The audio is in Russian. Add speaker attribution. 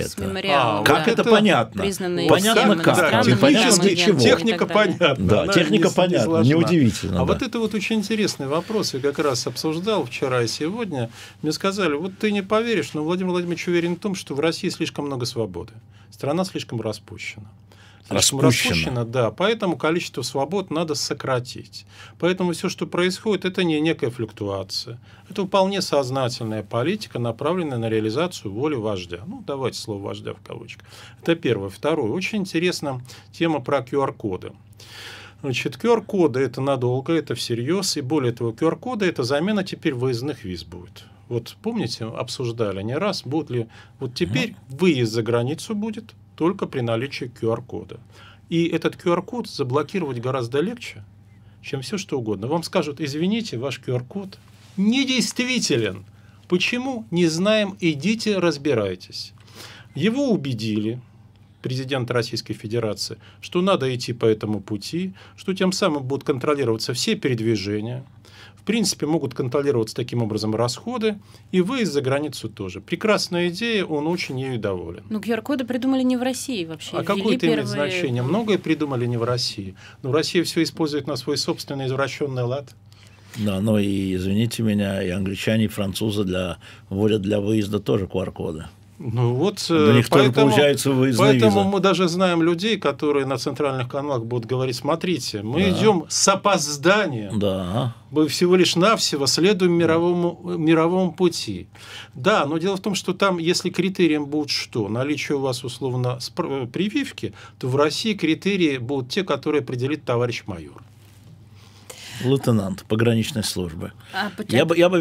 Speaker 1: это.
Speaker 2: С мемориалом,
Speaker 3: А,
Speaker 1: Как
Speaker 2: да.
Speaker 1: это, понятно?
Speaker 2: Признанные
Speaker 1: понятно как,
Speaker 2: агентами
Speaker 1: чего.
Speaker 3: Техника понятна.
Speaker 1: Да,
Speaker 3: она
Speaker 1: техника
Speaker 3: не- не
Speaker 1: понятна,
Speaker 3: сложна.
Speaker 1: неудивительно,
Speaker 3: А
Speaker 1: да.
Speaker 3: вот это вот очень интересный вопрос. Я как раз обсуждал вчера и сегодня. Мне сказали, вот ты не поверишь, но Владимир Владимирович уверен в том, что в России слишком много свободы. Страна слишком распущена. Слишком
Speaker 1: Распущена.
Speaker 3: распущена, да. Поэтому количество свобод надо сократить. Поэтому все, что происходит, это не некая флюктуация. Это вполне сознательная политика, направленная на реализацию воли вождя. Ну, давайте слово вождя в кавычках. Это первое. Второе. Очень интересна тема про QR-коды. Значит, QR-коды это надолго, это всерьез. И более того, QR-коды это замена теперь выездных виз будет. Вот помните, обсуждали не раз, будет ли... Вот теперь выезд за границу будет только при наличии QR-кода. И этот QR-код заблокировать гораздо легче, чем все что угодно. Вам скажут, извините, ваш QR-код недействителен. Почему? Не знаем, идите, разбирайтесь. Его убедили, президент Российской Федерации, что надо идти по этому пути, что тем самым будут контролироваться все передвижения, принципе, могут контролироваться таким образом расходы, и выезд за границу тоже. Прекрасная идея, он очень ею доволен.
Speaker 2: Ну, QR-коды придумали не в России вообще.
Speaker 3: А какое это имеет значение? Многое придумали не в России. Но Россия все использует на свой собственный извращенный лад.
Speaker 1: Да, ну и, извините меня, и англичане, и французы для, вводят для выезда тоже QR-коды.
Speaker 3: Ну вот,
Speaker 1: тоже
Speaker 3: поэтому,
Speaker 1: получается выездная
Speaker 3: поэтому
Speaker 1: виза.
Speaker 3: мы даже знаем людей, которые на центральных каналах будут говорить, смотрите, мы
Speaker 1: Да.
Speaker 3: идем с опозданием,
Speaker 1: Да.
Speaker 3: мы всего лишь навсего следуем мировому, мировому пути. Да, но дело в том, что там, если критерием будет что? Наличие у вас условно э, прививки, то в России критерии будут те, которые определит товарищ майор.
Speaker 1: Лейтенант пограничной службы.
Speaker 2: А,
Speaker 1: Я бы, я бы